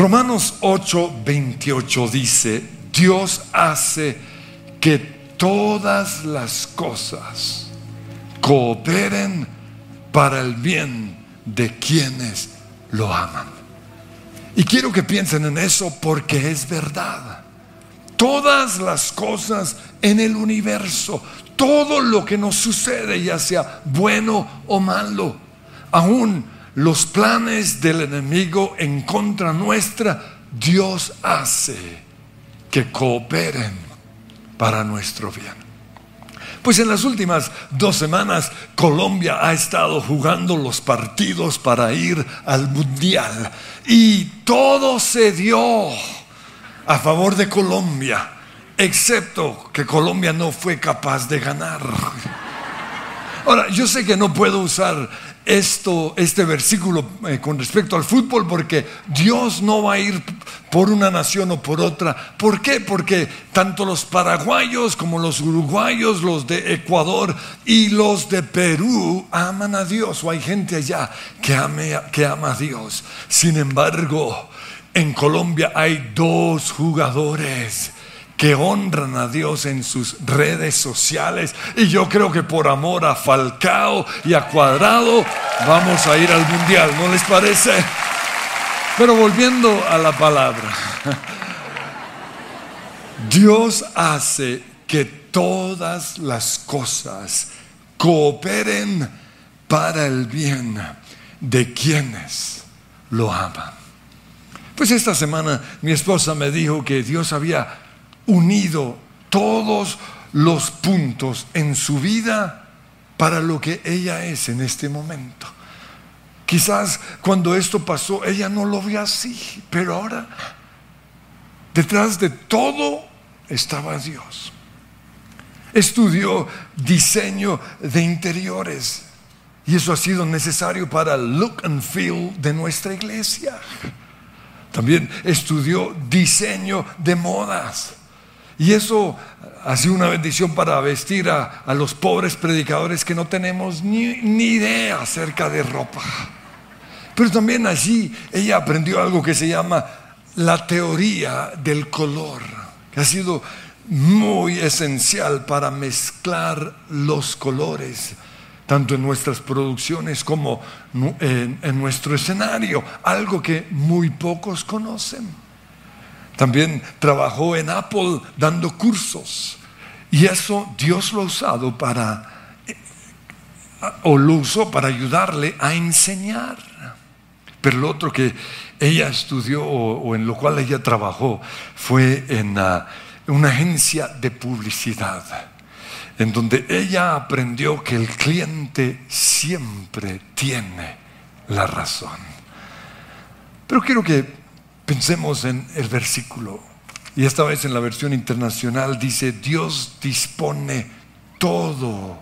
Romanos 8, 28 dice, Dios hace que todas las cosas cooperen para el bien de quienes lo aman. Y quiero que piensen en eso porque es verdad. Todas las cosas en el universo, todo lo que nos sucede, ya sea bueno o malo, aún los planes del enemigo en contra nuestra, Dios hace que cooperen para nuestro bien. Pues en las últimas dos semanas Colombia ha estado jugando los partidos para ir al Mundial y todo se dio a favor de Colombia, excepto que Colombia no fue capaz de ganar. Ahora, yo sé que no puedo usar esto, este versículo eh, con respecto al fútbol, porque Dios no va a ir por una nación o por otra. ¿Por qué? Porque tanto los paraguayos como los uruguayos, los de Ecuador y los de Perú aman a Dios, o hay gente allá que, que ama a Dios. Sin embargo, en Colombia hay dos jugadores que honran a Dios en sus redes sociales. Y yo creo que por amor a Falcao y a Cuadrado vamos a ir al Mundial, ¿no les parece? Pero volviendo a la palabra, Dios hace que todas las cosas cooperen para el bien de quienes lo aman. Pues esta semana mi esposa me dijo que Dios había unido todos los puntos en su vida para lo que ella es en este momento. Quizás cuando esto pasó ella no lo vio así, pero ahora detrás de todo estaba Dios. Estudió diseño de interiores y eso ha sido necesario para el look and feel de nuestra iglesia. También estudió diseño de modas y eso ha sido una bendición para vestir a, los pobres predicadores que no tenemos ni, ni idea acerca de ropa. Pero también allí ella aprendió algo que se llama la teoría del color, que ha sido muy esencial para mezclar los colores, tanto en nuestras producciones como en, en nuestro escenario, algo que muy pocos conocen. También trabajó en Apple dando cursos. Y eso Dios lo ha usado para, o lo usó para ayudarle a enseñar. Pero lo otro que ella estudió o, en lo cual ella trabajó fue en ah, una agencia de publicidad, en donde ella aprendió que el cliente siempre tiene la razón. Pero quiero que Pensemos en el versículo. Y esta vez en la versión internacional dice, Dios dispone todo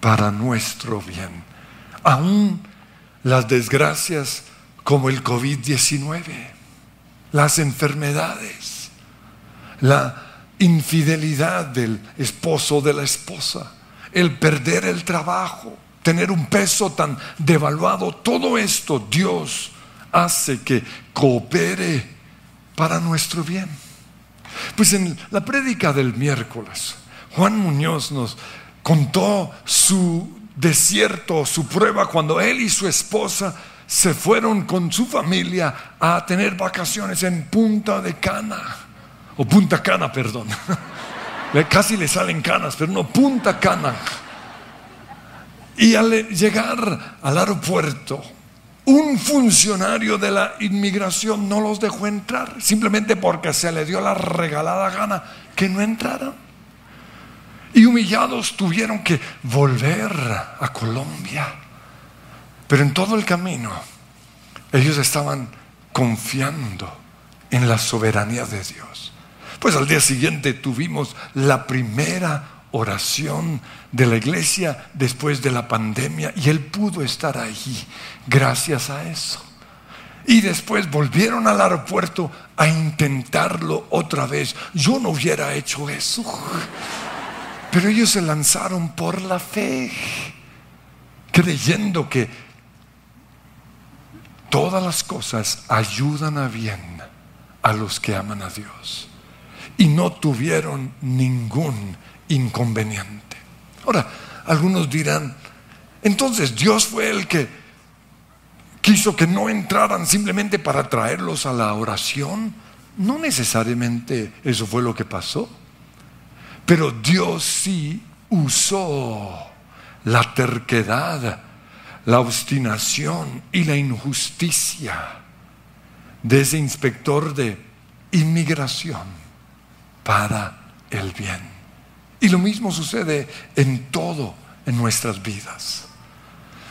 para nuestro bien. Aún las desgracias como el COVID-19, las enfermedades, la infidelidad del esposo o de la esposa, el perder el trabajo, tener un peso tan devaluado, todo esto Dios hace que coopere para nuestro bien. Pues en la prédica del miércoles, Juan Muñoz nos contó su desierto, su prueba, cuando él y su esposa se fueron con su familia a tener vacaciones en Punta de Cana, o Punta Cana, perdón. Casi le salen canas, pero no, Punta Cana. Y al llegar al aeropuerto, un funcionario de la inmigración no los dejó entrar, simplemente porque se le dio la regalada gana que no entraran. Y humillados tuvieron que volver a Colombia. Pero en todo el camino ellos estaban confiando en la soberanía de Dios. Pues al día siguiente tuvimos la primera oración de la iglesia después de la pandemia y él pudo estar allí gracias a eso. Y después volvieron al aeropuerto a intentarlo otra vez. Yo no hubiera hecho eso. Pero ellos se lanzaron por la fe, creyendo que todas las cosas ayudan a bien a los que aman a Dios. Y no tuvieron ningún inconveniente. Ahora, algunos dirán, entonces Dios fue el que quiso que no entraran simplemente para traerlos a la oración. No necesariamente eso fue lo que pasó. Pero Dios sí usó la terquedad, la obstinación y la injusticia de ese inspector de inmigración para el bien. Y lo mismo sucede en todo en nuestras vidas.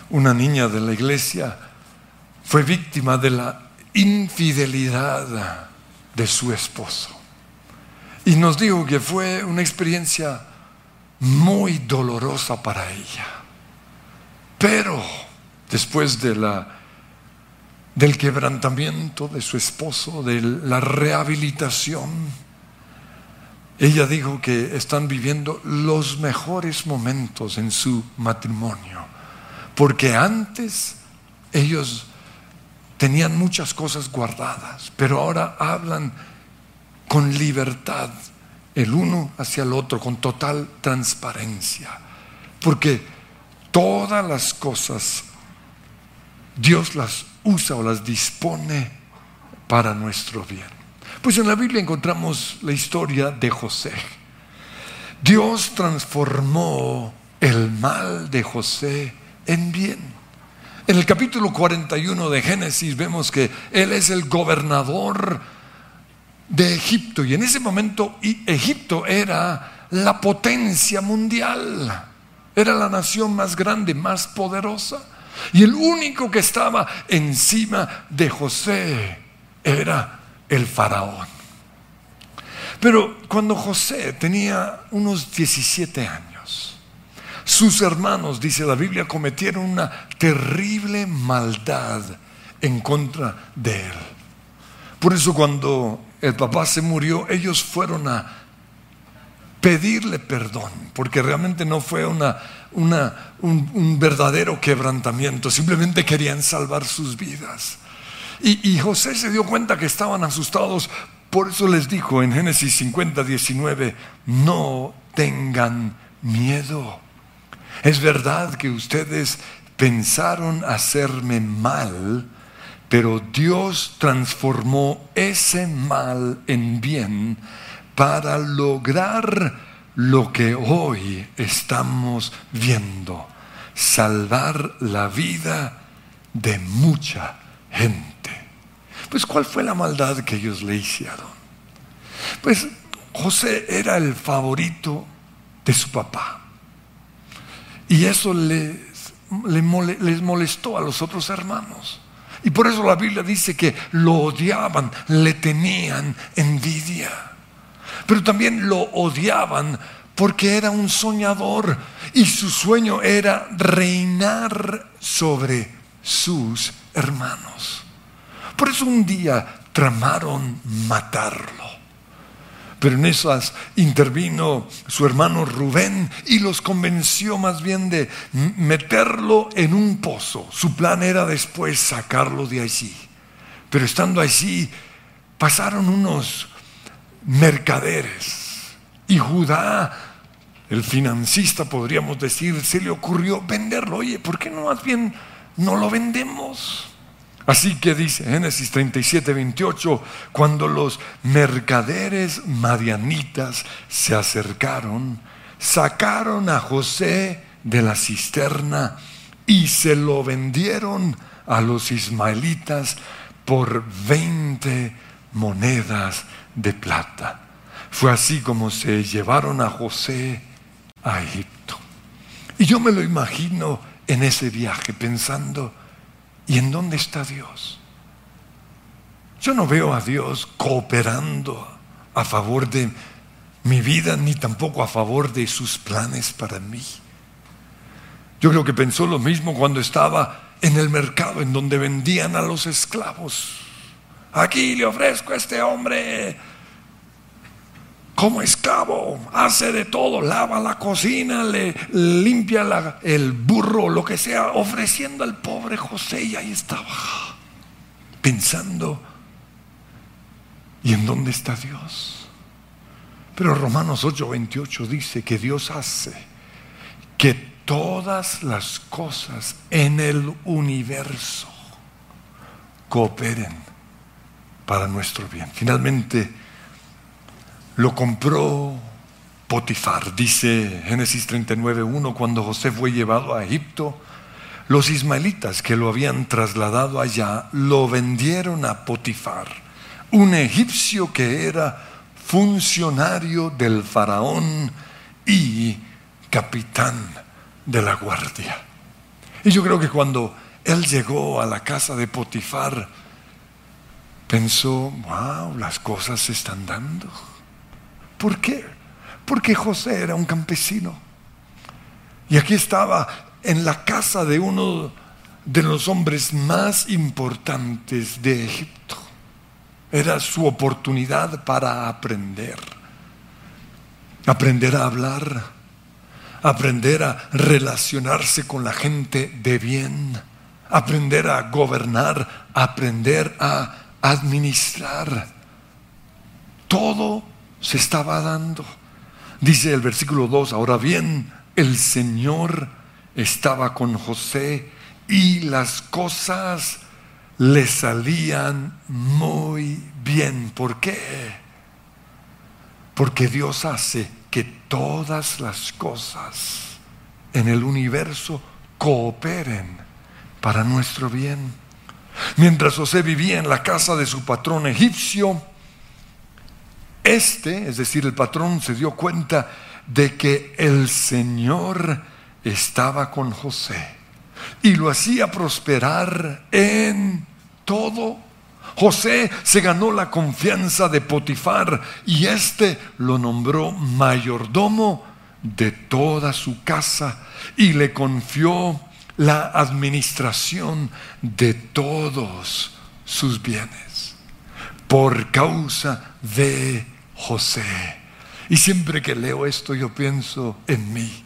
Una niña de la iglesia fue víctima de la infidelidad de su esposo. Y nos dijo que fue una experiencia muy dolorosa para ella. Pero después de la del quebrantamiento de su esposo, de la rehabilitación, ella dijo que están viviendo los mejores momentos en su matrimonio, porque antes ellos tenían muchas cosas guardadas, pero ahora hablan con libertad el uno hacia el otro, con total transparencia, porque todas las cosas Dios las usa o las dispone para nuestro bien. Pues en la Biblia encontramos la historia de José. Dios transformó el mal de José en bien. En el capítulo 41 de Génesis vemos que él es el gobernador de Egipto y en ese momento Egipto era la potencia mundial, era la nación más grande, más poderosa. Y el único que estaba encima de José era el faraón. Pero cuando José tenía unos 17 años, sus hermanos, dice la Biblia, cometieron una terrible maldad en contra de él. Por eso cuando el papá se murió, ellos fueron a pedirle perdón, porque realmente no fue una un, verdadero quebrantamiento, simplemente querían salvar sus vidas. Y, José se dio cuenta que estaban asustados, por eso les dijo en Génesis 50, 19, no tengan miedo. Es verdad que ustedes pensaron hacerme mal, pero Dios transformó ese mal en bien para lograr lo que hoy estamos viendo, salvar la vida de mucha gente. Pues ¿cuál fue la maldad que ellos le hicieron? Pues José era el favorito de su papá. Y eso les, les molestó a los otros hermanos. Y por eso la Biblia dice que lo odiaban, le tenían envidia pero también lo odiaban porque era un soñador y su sueño era reinar sobre sus hermanos. Por eso un día tramaron matarlo. Pero en esas intervino su hermano Rubén y los convenció más bien de meterlo en un pozo. Su plan era después sacarlo de allí. Pero estando allí, pasaron unos mercaderes. Y Judá, el financista, podríamos decir, se le ocurrió venderlo. Oye, ¿por qué no más bien no lo vendemos? Así que dice Génesis 37, 28, cuando los mercaderes madianitas se acercaron, sacaron a José de la cisterna y se lo vendieron a los ismaelitas por 20 monedas de plata. Fue así como se llevaron a José a Egipto. Y yo me lo imagino en ese viaje pensando, ¿y en dónde está Dios? Yo no veo a Dios cooperando a favor de mi vida ni tampoco a favor de sus planes para mí. Yo creo que pensó lo mismo cuando estaba en el mercado en donde vendían a los esclavos. Aquí le ofrezco a este hombre como esclavo, hace de todo, lava la cocina, le limpia el burro, lo que sea, ofreciendo al pobre José y ahí estaba. pensando, ¿y en dónde está Dios? Pero Romanos 8:28 dice que Dios hace que todas las cosas en el universo cooperen para nuestro bien. Finalmente lo compró Potifar, dice Génesis 39.1, cuando José fue llevado a Egipto, los ismaelitas que lo habían trasladado allá lo vendieron a Potifar, un egipcio que era funcionario del faraón y capitán de la guardia. Y yo creo que cuando él llegó a la casa de Potifar, pensó, wow, las cosas se están dando. ¿Por qué? Porque José era un campesino. Y aquí estaba en la casa de uno de los hombres más importantes de Egipto. Era su oportunidad para aprender. Aprender a hablar, aprender a relacionarse con la gente de bien, aprender a gobernar, aprender a administrar. Todo se estaba dando. Dice el versículo 2, ahora bien, el Señor estaba con José y las cosas le salían muy bien. ¿Por qué? Porque Dios hace que todas las cosas en el universo cooperen para nuestro bien. Mientras José vivía en la casa de su patrón egipcio, este, es decir, el patrón se dio cuenta de que el Señor estaba con José y lo hacía prosperar en todo. José se ganó la confianza de Potifar y éste lo nombró mayordomo de toda su casa y le confió la administración de todos sus bienes por causa de José. Y siempre que leo esto yo pienso en mí.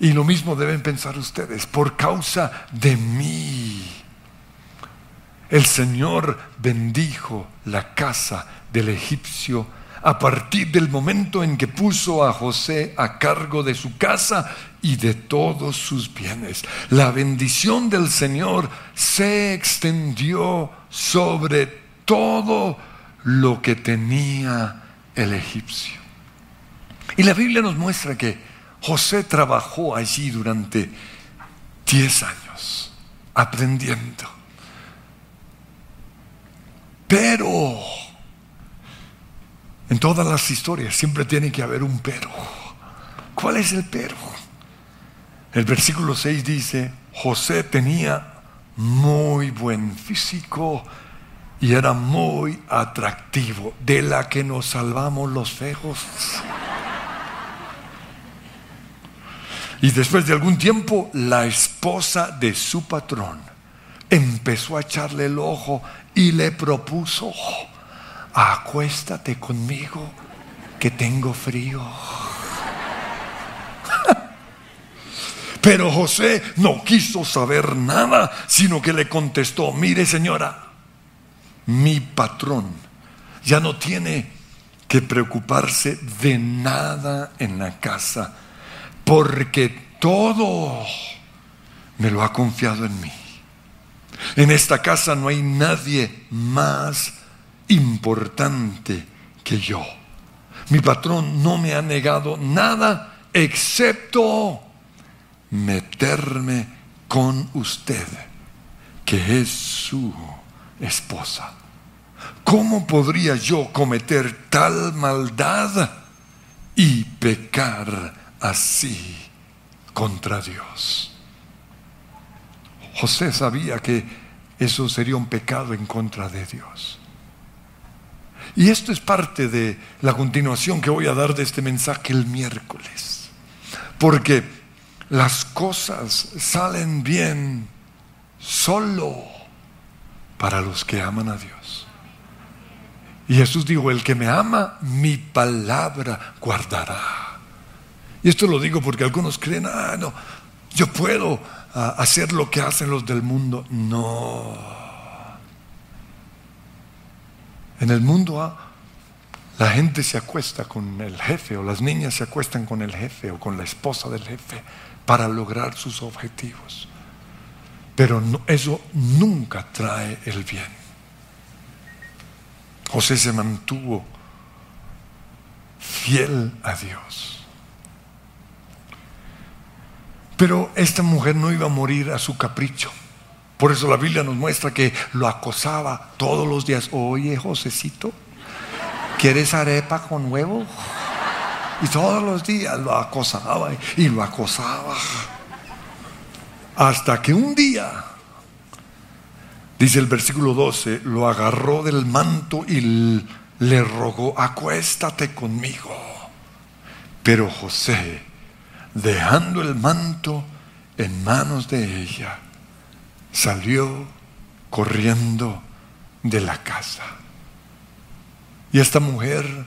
Y lo mismo deben pensar ustedes, por causa de mí. El Señor bendijo la casa del egipcio a partir del momento en que puso a José a cargo de su casa y de todos sus bienes. La bendición del Señor se extendió sobre todo lo que tenía el egipcio. Y la Biblia nos muestra que José trabajó allí durante 10 años, aprendiendo. Pero en todas las historias siempre tiene que haber un pero. ¿Cuál es el pero? El versículo 6 dice, José tenía muy buen físico y era muy atractivo, de la que nos salvamos los fejos. Y después de algún tiempo, la esposa de su patrón empezó a echarle el ojo y le propuso, acuéstate conmigo, que tengo frío. Pero José no quiso saber nada, sino que le contestó, mire señora, mi patrón ya no tiene que preocuparse de nada en la casa, porque todo me lo ha confiado en mí. En esta casa no hay nadie más importante que yo. Mi patrón no me ha negado nada excepto meterme con usted, que es su esposa. ¿Cómo podría yo cometer tal maldad y pecar así contra Dios? José sabía que eso sería un pecado en contra de Dios. Y esto es parte de la continuación que voy a dar de este mensaje el miércoles. Porque las cosas salen bien solo para los que aman a Dios. Y Jesús dijo, el que me ama, mi palabra guardará. Y esto lo digo porque algunos creen, ah, no, yo puedo ah, hacer lo que hacen los del mundo. No. En el mundo ah, la gente se acuesta con el jefe o las niñas se acuestan con el jefe o con la esposa del jefe para lograr sus objetivos. Pero eso nunca trae el bien. José se mantuvo fiel a Dios. Pero esta mujer no iba a morir a su capricho. Por eso la Biblia nos muestra que lo acosaba todos los días. Oye, Josecito, ¿quieres arepa con huevo? Y todos los días lo acosaba y lo acosaba. Hasta que un día, dice el versículo 12, lo agarró del manto y le rogó, acuéstate conmigo. Pero José, dejando el manto en manos de ella, salió corriendo de la casa. Y esta mujer,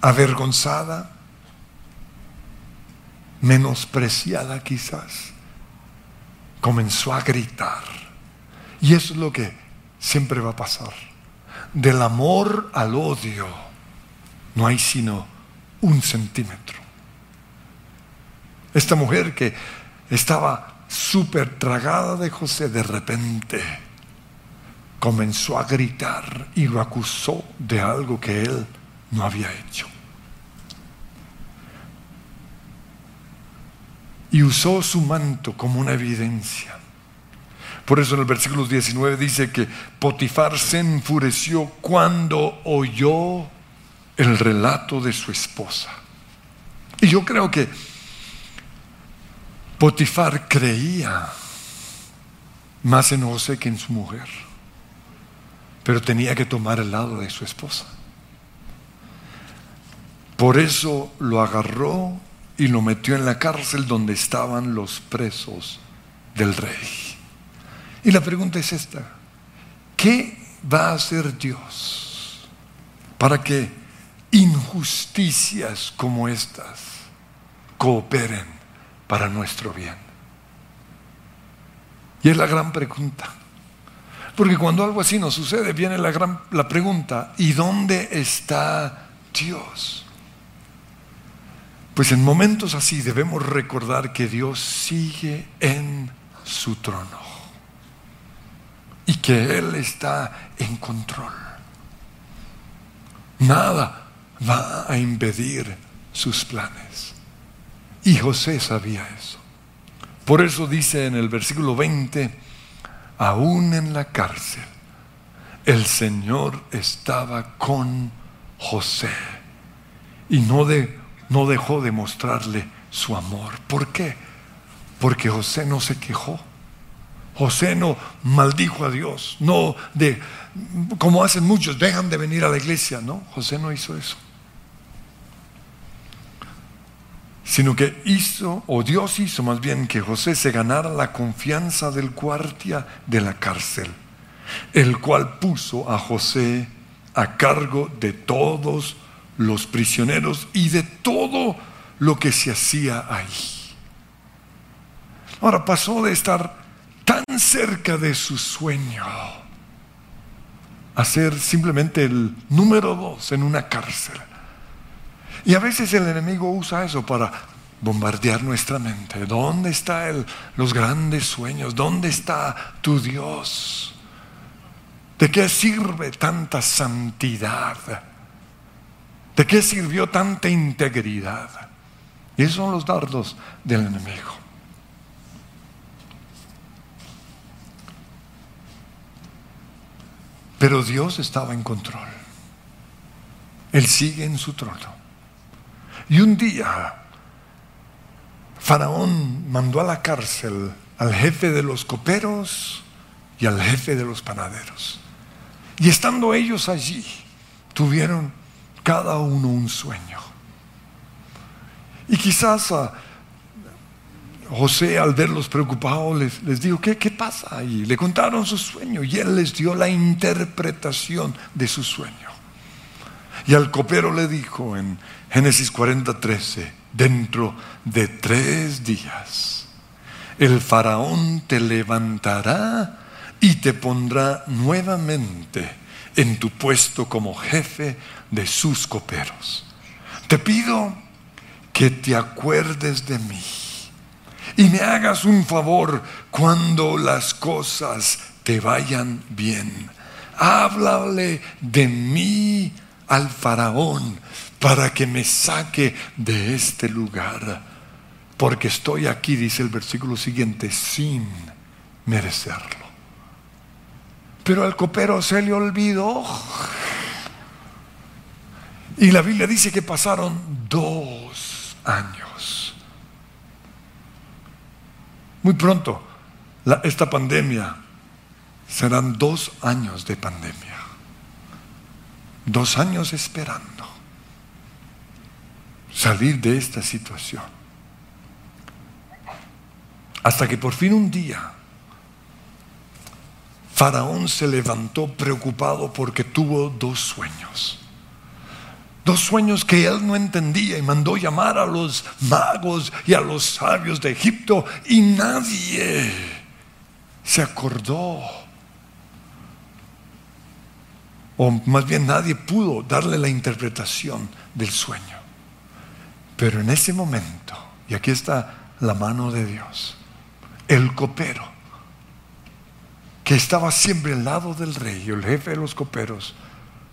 avergonzada, menospreciada quizás, comenzó a gritar. Y eso es lo que siempre va a pasar. Del amor al odio no hay sino un centímetro. Esta mujer que estaba súper tragada de José, de repente comenzó a gritar y lo acusó de algo que él no había hecho. Y usó su manto como una evidencia. Por eso en el versículo 19 dice que Potifar se enfureció cuando oyó el relato de su esposa. Y yo creo que Potifar creía más en José que en su mujer, pero tenía que tomar el lado de su esposa. Por eso lo agarró y lo metió en la cárcel donde estaban los presos del rey. Y la pregunta es esta, ¿qué va a hacer Dios para que injusticias como estas cooperen para nuestro bien? Y es la gran pregunta. Porque cuando algo así nos sucede, viene la, gran, la pregunta, ¿y dónde está Dios? Pues en momentos así debemos recordar que Dios sigue en su trono y que Él está en control. Nada va a impedir sus planes. Y José sabía eso. Por eso dice en el versículo 20, aún en la cárcel, el Señor estaba con José y no, de, no dejó de mostrarle su amor. ¿Por qué? Porque José no se quejó. José no maldijo a Dios, no de como hacen muchos, dejan de venir a la iglesia, no, José no hizo eso. sino que hizo, o Dios hizo más bien, que José se ganara la confianza del guardia de la cárcel, el cual puso a José a cargo de todos los prisioneros y de todo lo que se hacía ahí. Ahora pasó de estar tan cerca de su sueño a ser simplemente el número dos en una cárcel. Y a veces el enemigo usa eso para bombardear nuestra mente. ¿Dónde están los grandes sueños? ¿Dónde está tu Dios? ¿De qué sirve tanta santidad? ¿De qué sirvió tanta integridad? Y esos son los dardos del enemigo. Pero Dios estaba en control. Él sigue en su trono. Y un día, Faraón mandó a la cárcel al jefe de los coperos y al jefe de los panaderos. Y estando ellos allí, tuvieron cada uno un sueño. Y quizás José, al verlos preocupados, les, les dijo, ¿qué, ¿qué pasa? Y le contaron su sueño y él les dio la interpretación de su sueño. Y al copero le dijo en Génesis 40, 13, dentro de tres días el faraón te levantará y te pondrá nuevamente en tu puesto como jefe de sus coperos. Te pido que te acuerdes de mí y me hagas un favor cuando las cosas te vayan bien. Háblale de mí al faraón para que me saque de este lugar. Porque estoy aquí, dice el versículo siguiente, sin merecerlo. Pero al copero se le olvidó. Y la Biblia dice que pasaron dos años. Muy pronto, esta pandemia serán dos años de pandemia. Dos años esperando salir de esta situación. Hasta que por fin un día Faraón se levantó preocupado porque tuvo dos sueños. Dos sueños que él no entendía y mandó llamar a los magos y a los sabios de Egipto y nadie se acordó. O más bien nadie pudo darle la interpretación del sueño. Pero en ese momento, y aquí está la mano de Dios, el copero que estaba siempre al lado del rey, el jefe de los coperos,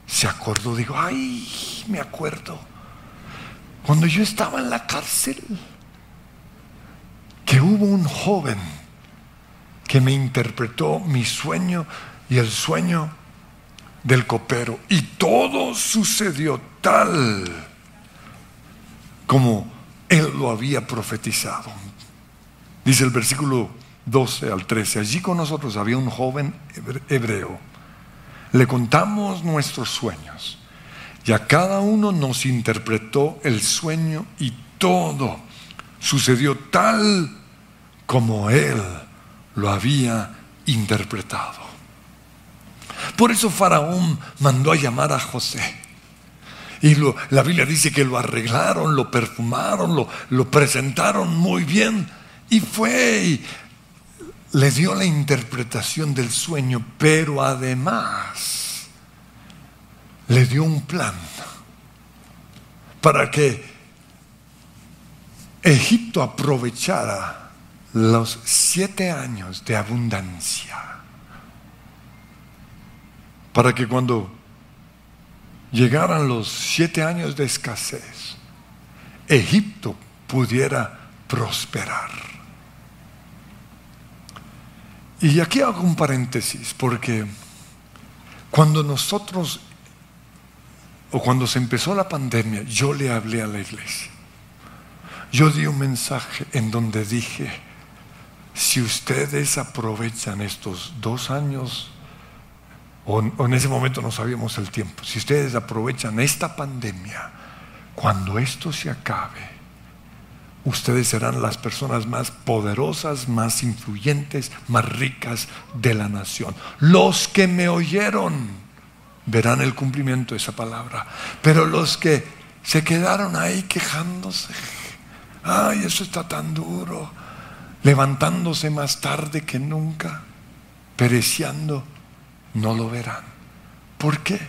se acordó, dijo, ay, me acuerdo, cuando yo estaba en la cárcel, que hubo un joven que me interpretó mi sueño y el sueño del copero, y todo sucedió tal como él lo había profetizado. Dice el versículo 12 al 13. Allí con nosotros había un joven hebreo. Le contamos nuestros sueños y a cada uno nos interpretó el sueño y todo sucedió tal como él lo había interpretado. Por eso Faraón mandó a llamar a José. Y la Biblia dice que lo arreglaron, lo perfumaron, lo, lo presentaron muy bien. Y fue le dio la interpretación del sueño, pero además le dio un plan para que Egipto aprovechara los siete años de abundancia, para que cuando llegaran los siete años de escasez, Egipto pudiera prosperar. Y aquí hago un paréntesis, porque cuando nosotros, o cuando se empezó la pandemia, yo le hablé a la iglesia. Yo di un mensaje en donde dije, si ustedes aprovechan estos dos años, o, en ese momento no sabíamos el tiempo, si ustedes aprovechan esta pandemia, cuando esto se acabe, ustedes serán las personas más poderosas, más influyentes, más ricas de la nación. Los que me oyeron verán el cumplimiento de esa palabra, pero los que se quedaron ahí quejándose, ay, eso está tan duro, levantándose más tarde que nunca, pereciendo, no lo verán. ¿Por qué?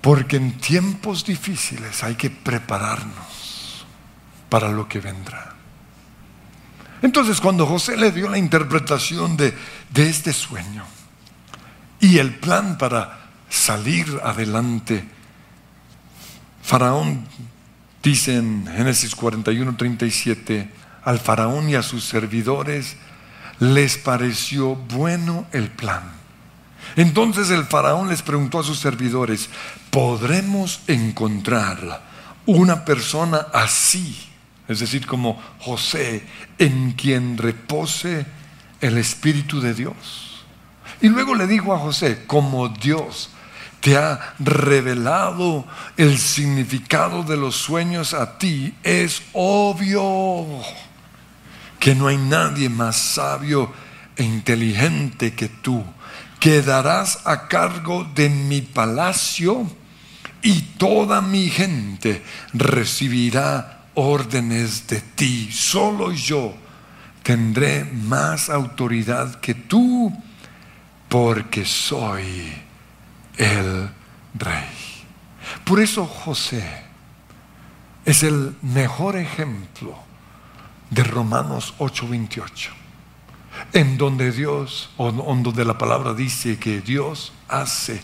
Porque en tiempos difíciles hay que prepararnos para lo que vendrá. Entonces cuando José le dio la interpretación de, este sueño y el plan para salir adelante, Faraón dice en Génesis 41, 37, al faraón y a sus servidores les pareció bueno el plan. Entonces el faraón les preguntó a sus servidores, ¿podremos encontrar una persona así es decir, como José, en quien repose el Espíritu de Dios. Y luego le dijo a José, como Dios te ha revelado el significado de los sueños a ti, es obvio que no hay nadie más sabio e inteligente que tú. Quedarás a cargo de mi palacio y toda mi gente recibirá órdenes de ti. Solo yo tendré más autoridad que tú, porque soy el rey. Por eso José es el mejor ejemplo de Romanos 8:28, en donde Dios, o donde la palabra dice que Dios hace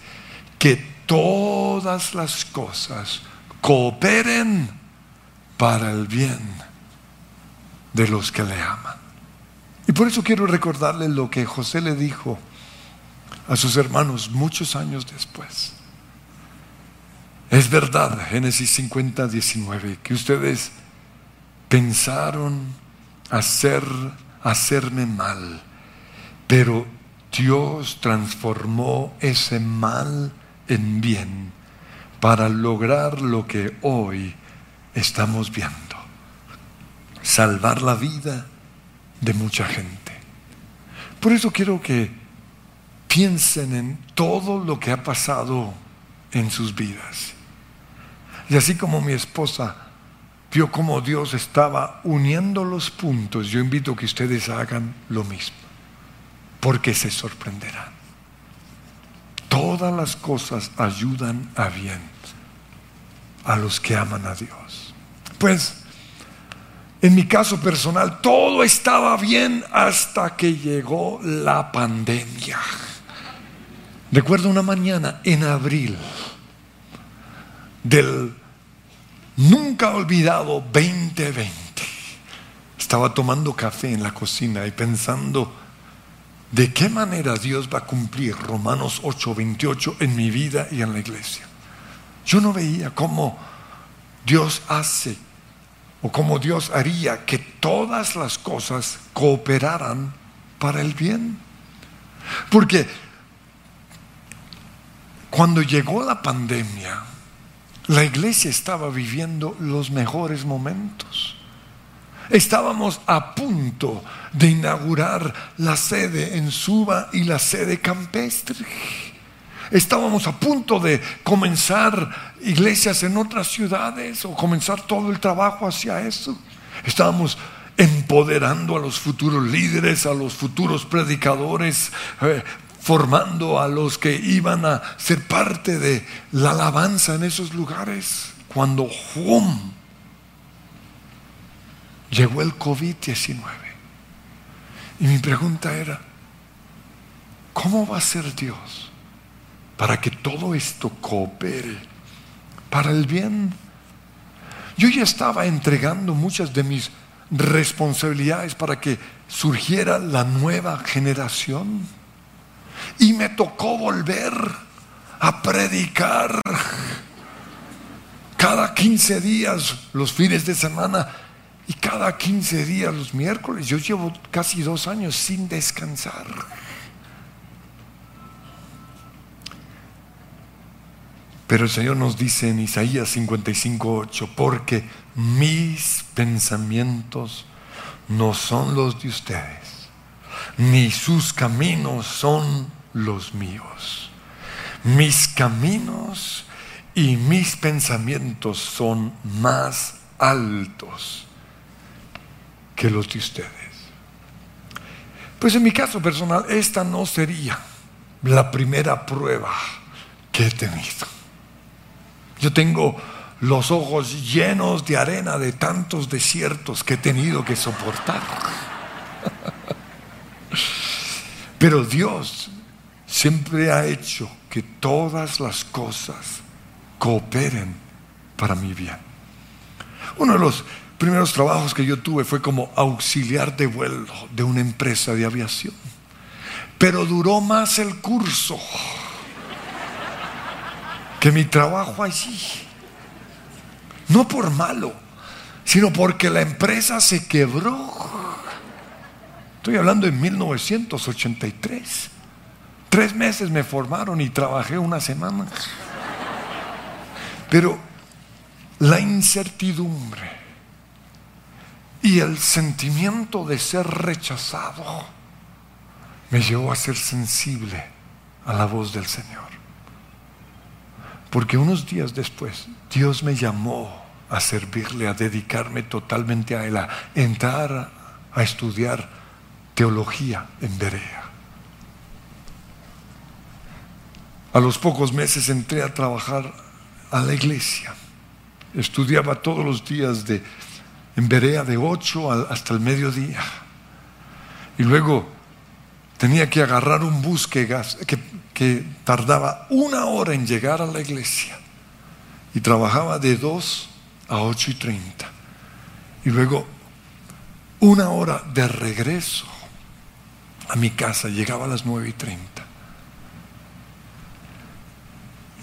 que todas las cosas cooperen para el bien de los que le aman. Y por eso quiero recordarle lo que José le dijo a sus hermanos muchos años después. Es verdad, Génesis 50, 19, que ustedes pensaron hacer, hacerme mal, pero Dios transformó ese mal en bien para lograr lo que hoy estamos viendo, salvar la vida de mucha gente. Por eso quiero que piensen en todo lo que ha pasado en sus vidas. Y así como mi esposa vio cómo Dios estaba uniendo los puntos, yo invito que ustedes hagan lo mismo, porque se sorprenderán. Todas las cosas ayudan a bien a los que aman a Dios. Pues, en mi caso personal, todo estaba bien hasta que llegó la pandemia. Recuerdo una mañana en abril del nunca olvidado 2020. Estaba tomando café en la cocina y pensando de qué manera Dios va a cumplir Romanos 8:28 en mi vida y en la iglesia. Yo no veía cómo Dios hace o cómo Dios haría que todas las cosas cooperaran para el bien. Porque cuando llegó la pandemia, la iglesia estaba viviendo los mejores momentos. Estábamos a punto de inaugurar la sede en Suba y la sede campestre. Estábamos a punto de comenzar iglesias en otras ciudades o comenzar todo el trabajo hacia eso. Estábamos empoderando a los futuros líderes, a los futuros predicadores, eh, formando a los que iban a ser parte de la alabanza en esos lugares. Cuando llegó el COVID-19. Y mi pregunta era, ¿cómo va a ser Dios para que todo esto coopere para el bien? Yo ya estaba entregando muchas de mis responsabilidades para que surgiera la nueva generación y me tocó volver a predicar cada 15 días los fines de semana y cada 15 días los miércoles. Yo llevo casi dos años sin descansar. Pero el Señor nos dice en Isaías 55:8, porque mis pensamientos no son los de ustedes ni sus caminos son los míos. Mis caminos y mis pensamientos son más altos que los de ustedes. Pues en mi caso personal, esta no sería la primera prueba que he tenido. Yo tengo los ojos llenos de arena de tantos desiertos que he tenido que soportar. Pero Dios siempre ha hecho que todas las cosas cooperen para mi bien. Uno de los primeros trabajos que yo tuve fue como auxiliar de vuelo de una empresa de aviación. Pero duró más el curso que mi trabajo allí. No por malo, sino porque la empresa se quebró. Estoy hablando en 1983. Tres meses me formaron y trabajé una semana. Pero la incertidumbre y el sentimiento de ser rechazado me llevó a ser sensible a la voz del Señor. Porque unos días después Dios me llamó a servirle, a dedicarme totalmente a Él, a entrar a estudiar teología en Berea. A los pocos meses entré a trabajar a la iglesia. Estudiaba todos los días de, en Berea de 8 hasta el mediodía. Y luego tenía que agarrar un bus que, que, tardaba una hora en llegar a la iglesia. Y trabajaba de 2 a 8 y 30. Y luego una hora de regreso a mi casa. Llegaba a las 9 y 30.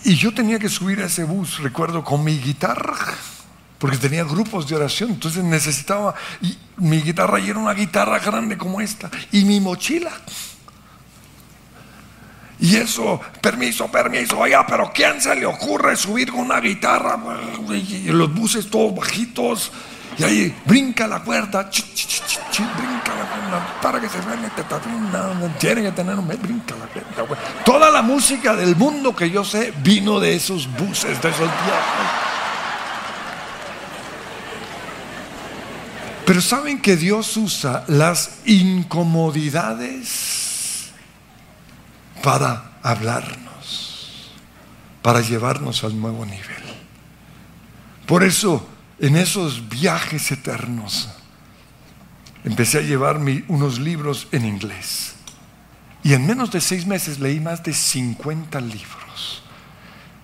Y yo tenía que subir a ese bus, recuerdo, con mi guitarra, porque tenía grupos de oración, entonces necesitaba, y mi guitarra y era una guitarra grande como esta, y mi mochila. Y eso, permiso, permiso, oiga, pero ¿quién se le ocurre subir con una guitarra? Y los buses todos bajitos, y ahí brinca la cuerda, brinca la cuerda, para que se vea, tiene que tener un brinca la cuerda. Toda la música del mundo que yo sé vino de esos buses, de esos viajes. Pero saben que Dios usa las incomodidades para hablarnos, para llevarnos al nuevo nivel. Por eso, en esos viajes eternos, empecé a llevar unos libros en inglés. Y en menos de seis meses leí más de 50 libros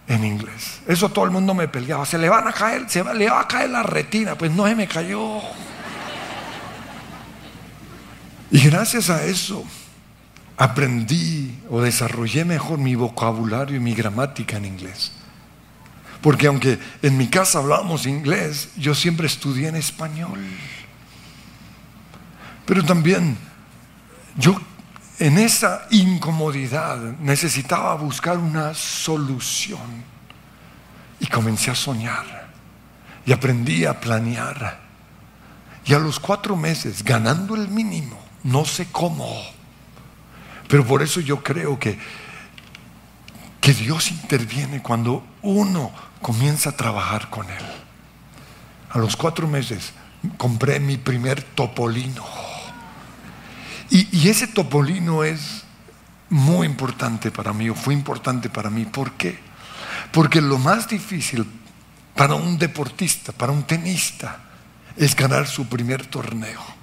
en inglés. Eso todo el mundo me peleaba. Se le van a caer, se le va a caer la retina. Pues no se me cayó. Y gracias a eso, aprendí o desarrollé mejor mi vocabulario y mi gramática en inglés. Porque aunque en mi casa hablábamos inglés, yo siempre estudié en español. Pero también yo en esa incomodidad necesitaba buscar una solución. Y comencé a soñar. Y aprendí a planear. Y a los cuatro meses, ganando el mínimo, no sé cómo, pero por eso yo creo que, que Dios interviene cuando uno comienza a trabajar con Él. A los cuatro meses compré mi primer topolino. Y, y ese topolino es muy importante para mí, o fue importante para mí. ¿Por qué? Porque lo más difícil para un deportista, para un tenista, es ganar su primer torneo.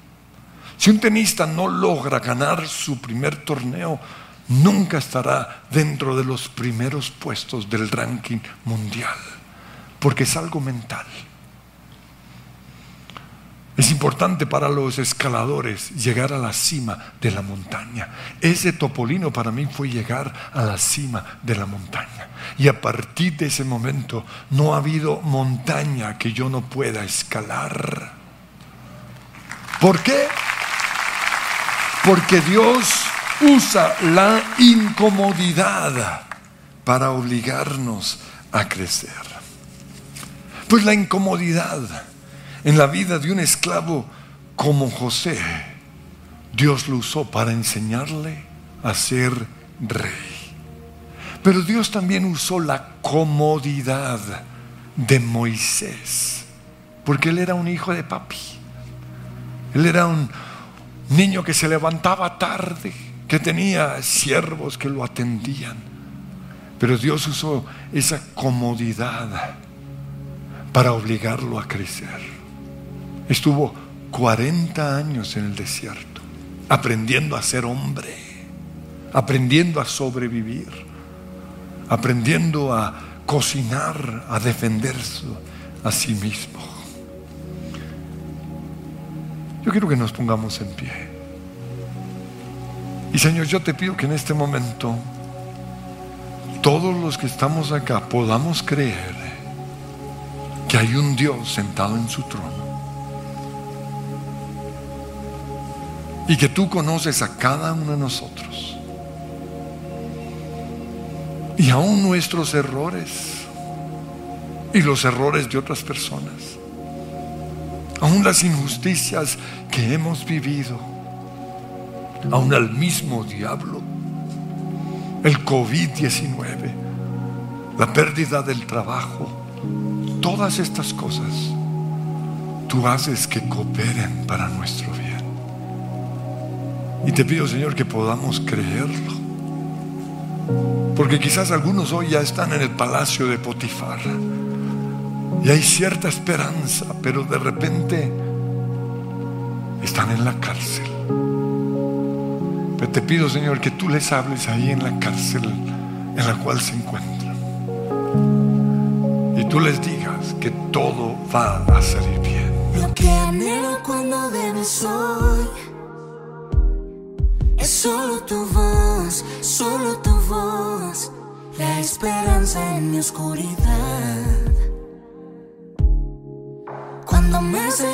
Si un tenista no logra ganar su primer torneo, nunca estará dentro de los primeros puestos del ranking mundial, porque es algo mental. Es importante para los escaladores llegar a la cima de la montaña. Ese topolino para mí fue llegar a la cima de la montaña. Y a partir de ese momento no ha habido montaña que yo no pueda escalar. ¿Por qué? Porque Dios usa la incomodidad para obligarnos a crecer. Pues la incomodidad en la vida de un esclavo como José, Dios lo usó para enseñarle a ser rey. Pero Dios también usó la comodidad de Moisés, porque él era un hijo de papi. Él era un, niño que se levantaba tarde, que tenía siervos que lo atendían. Pero Dios usó esa comodidad para obligarlo a crecer. Estuvo 40 años en el desierto, aprendiendo a ser hombre, aprendiendo a sobrevivir, aprendiendo a cocinar, a defenderse a sí mismo. Yo quiero que nos pongamos en pie. Y Señor, yo te pido que en este momento todos los que estamos acá podamos creer que hay un Dios sentado en su trono. Y que tú conoces a cada uno de nosotros. Y aún nuestros errores y los errores de otras personas aún las injusticias que hemos vivido, aún al mismo diablo, el COVID-19, la pérdida del trabajo, todas estas cosas, tú haces que cooperen para nuestro bien. Y te pido, Señor, que podamos creerlo. Porque quizás algunos hoy ya están en el palacio de Potifar. Y hay cierta esperanza, pero de repente están en la cárcel. Pero te pido, Señor, que tú les hables ahí en la cárcel en la cual se encuentran. Y tú les digas que todo va a salir bien. Lo que anhelo cuando debes hoy es solo tu voz, solo tu voz, la esperanza en mi oscuridad.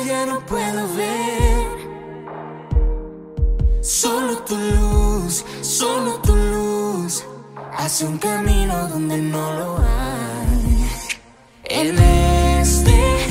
Ya no puedo ver, solo tu luz, solo tu luz, hace un camino donde no lo hay. En este